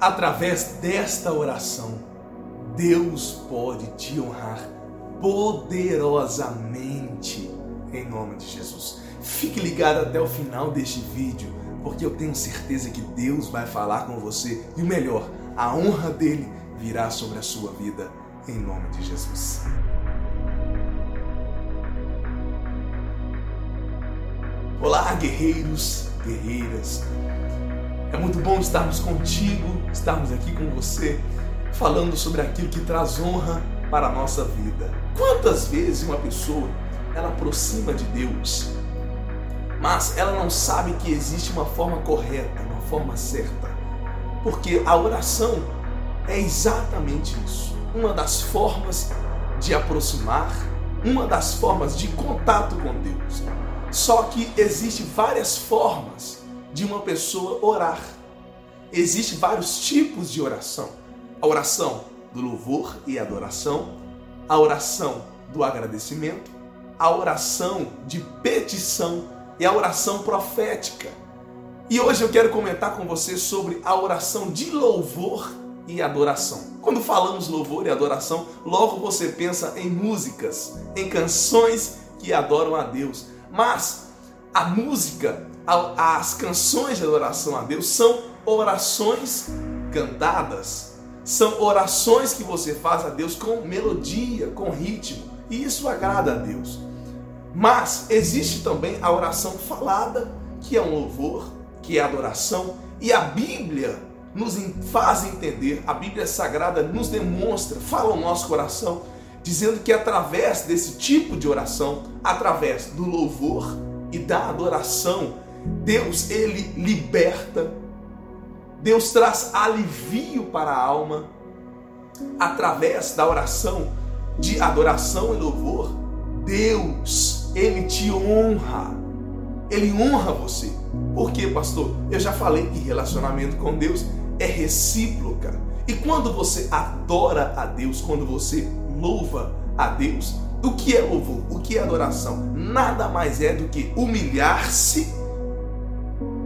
através desta oração, Deus pode te honrar poderosamente em nome de Jesus. Fique ligado até o final deste vídeo, porque eu tenho certeza que Deus vai falar com você e o melhor, a honra dele virá sobre a sua vida em nome de Jesus. Olá, guerreiros, guerreiras. É muito bom estarmos contigo, estarmos aqui com você, falando sobre aquilo que traz honra para a nossa vida. Quantas vezes uma pessoa ela aproxima de Deus, mas ela não sabe que existe uma forma correta, uma forma certa. Porque a oração é exatamente isso. Uma das formas de aproximar, uma das formas de contato com Deus. Só que existe várias formas de uma pessoa orar. Existem vários tipos de oração. A oração do louvor e adoração, a oração do agradecimento, a oração de petição e a oração profética. E hoje eu quero comentar com você sobre a oração de louvor e adoração. Quando falamos louvor e adoração, logo você pensa em músicas, em canções que adoram a Deus. Mas a música, as canções de adoração a Deus são orações cantadas, são orações que você faz a Deus com melodia, com ritmo, e isso agrada a Deus. Mas existe também a oração falada, que é um louvor, que é adoração, e a Bíblia nos faz entender, a Bíblia Sagrada nos demonstra, fala ao nosso coração dizendo que através desse tipo de oração, através do louvor e da adoração, Deus ele liberta, Deus traz alivio para a alma através da oração de adoração e louvor. Deus, ele te honra. Ele honra você. Por quê, pastor? Eu já falei que relacionamento com Deus é recíproca. E quando você adora a Deus, quando você louva a Deus. O que é louvor? Que é adoração? Nada mais é do que humilhar-se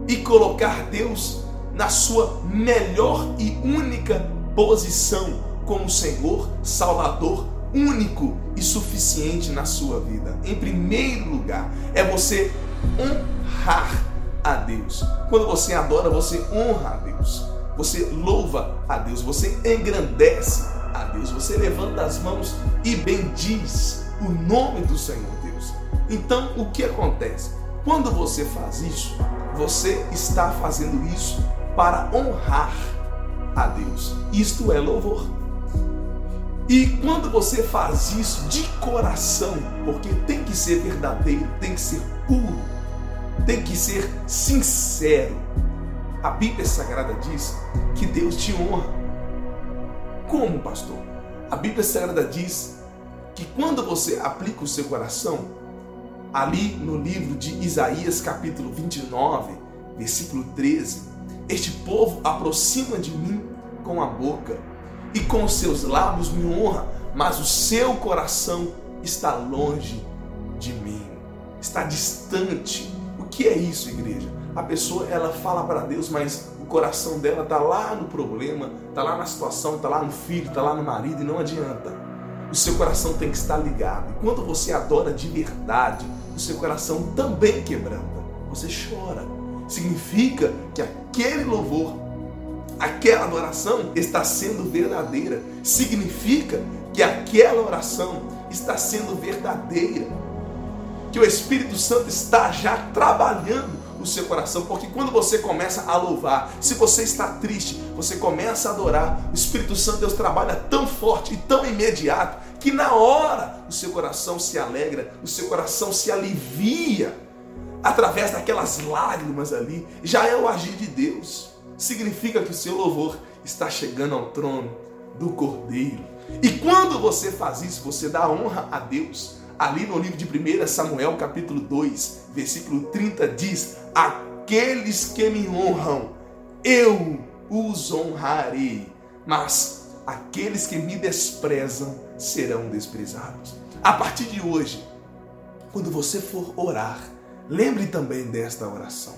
e colocar Deus na sua melhor e única posição como Senhor, Salvador, único e suficiente na sua vida. Em primeiro lugar, é você honrar a Deus. Quando você adora, você honra a Deus. Você louva a Deus, você engrandece a Deus, você levanta as mãos e bendiz o nome do Senhor Deus. Então, o que acontece? Quando você faz isso, você está fazendo isso para honrar a Deus. Isto é louvor. E quando você faz isso de coração, porque tem que ser verdadeiro, tem que ser puro, tem que ser sincero. A Bíblia Sagrada diz que Deus te honra como, pastor? A Bíblia Sagrada diz que quando você aplica o seu coração, ali no livro de Isaías, capítulo 29, versículo 13, este povo aproxima de mim com a boca e com os seus lábios me honra, mas o seu coração está longe de mim, está distante. O que é isso, igreja? A pessoa ela fala para Deus, mas coração dela está lá no problema, está lá na situação, está lá no filho, está lá no marido e não adianta. O seu coração tem que estar ligado. E quando você adora de verdade, o seu coração também quebranta. Você chora. Significa que aquele louvor, aquela adoração está sendo verdadeira. Significa que aquela oração está sendo verdadeira. Que o Espírito Santo está já trabalhando o seu coração, porque quando você começa a louvar, se você está triste, você começa a adorar, o Espírito Santo Deus trabalha tão forte e tão imediato que na hora o seu coração se alegra, o seu coração se alivia através daquelas lágrimas ali. Já é o agir de Deus. Significa que o seu louvor está chegando ao trono do Cordeiro. E quando você faz isso, você dá honra a Deus ali no livro de 1 Samuel, capítulo 2, versículo 30, diz: Aqueles que me honram, eu os honrarei, mas aqueles que me desprezam serão desprezados. A partir de hoje, quando você for orar, lembre também desta oração.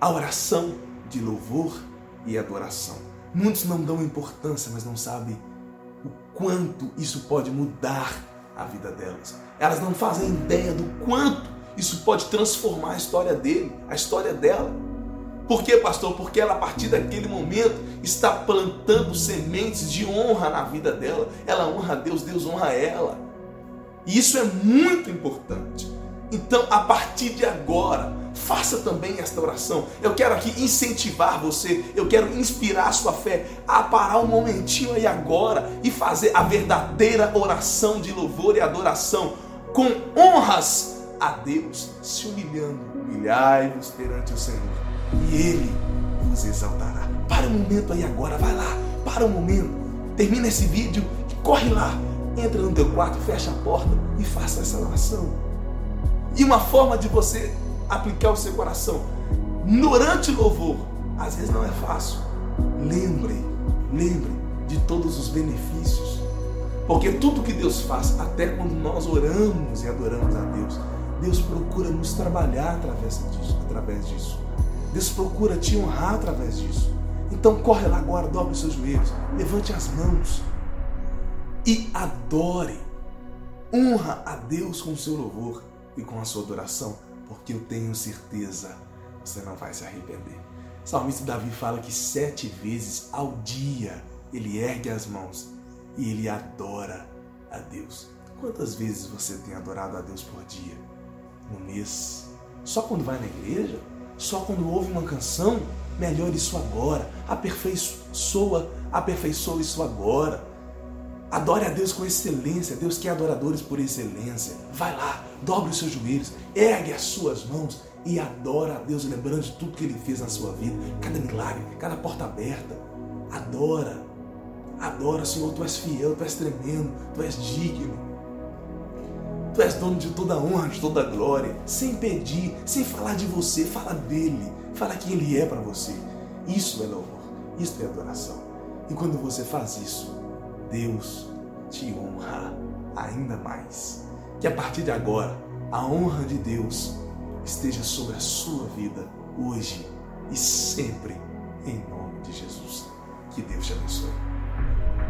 A oração de louvor e adoração. Muitos não dão importância, mas não sabem o quanto isso pode mudar a vida delas. Elas não fazem ideia do quanto isso pode transformar a história dele, a história dela. Por quê, pastor? Porque ela, a partir daquele momento, está plantando sementes de honra na vida dela. Ela honra a Deus, Deus honra ela. E isso é muito importante. Então, a partir de agora, faça também esta oração. Eu quero aqui incentivar você, eu quero inspirar a sua fé a parar um momentinho aí agora e fazer a verdadeira oração de louvor e adoração com honras a Deus, se humilhando. Humilhai-vos perante o Senhor e Ele vos exaltará. Para um momento aí agora, vai lá, para um momento, termina esse vídeo e corre lá, entra no teu quarto, fecha a porta e faça essa oração. E uma forma de você aplicar o seu coração durante o louvor, às vezes não é fácil. Lembre, lembre de todos os benefícios. Porque tudo que Deus faz, até quando nós oramos e adoramos a Deus, Deus procura nos trabalhar através disso. Através disso. Deus procura te honrar através disso. Então corre lá agora, dobre os seus joelhos, levante as mãos e adore. Honra a Deus com o seu louvor e com a sua adoração, porque eu tenho certeza você não vai se arrepender. O salmista Davi fala que sete vezes ao dia ele ergue as mãos e ele adora a Deus. Quantas vezes você tem adorado a Deus por dia? No mês? Só quando vai na igreja? Só quando ouve uma canção? Melhore isso agora. Aperfeiçoa, aperfeiçoa isso agora. Adore a Deus com excelência. Deus quer adoradores por excelência. Vai lá, dobre os seus joelhos, ergue as suas mãos e adora a Deus, lembrando de tudo que Ele fez na sua vida, cada milagre, cada porta aberta. Adora, adora, Senhor. Tu és fiel, tu és tremendo, tu és digno. Tu és dono de toda honra, de toda glória, sem pedir, sem falar de você, fala dele, fala quem ele é para você. Isso é louvor, isso é adoração. E quando você faz isso, Deus te honra ainda mais. Que a partir de agora, a honra de Deus esteja sobre a sua vida hoje e sempre, em nome de Jesus. Que Deus te abençoe.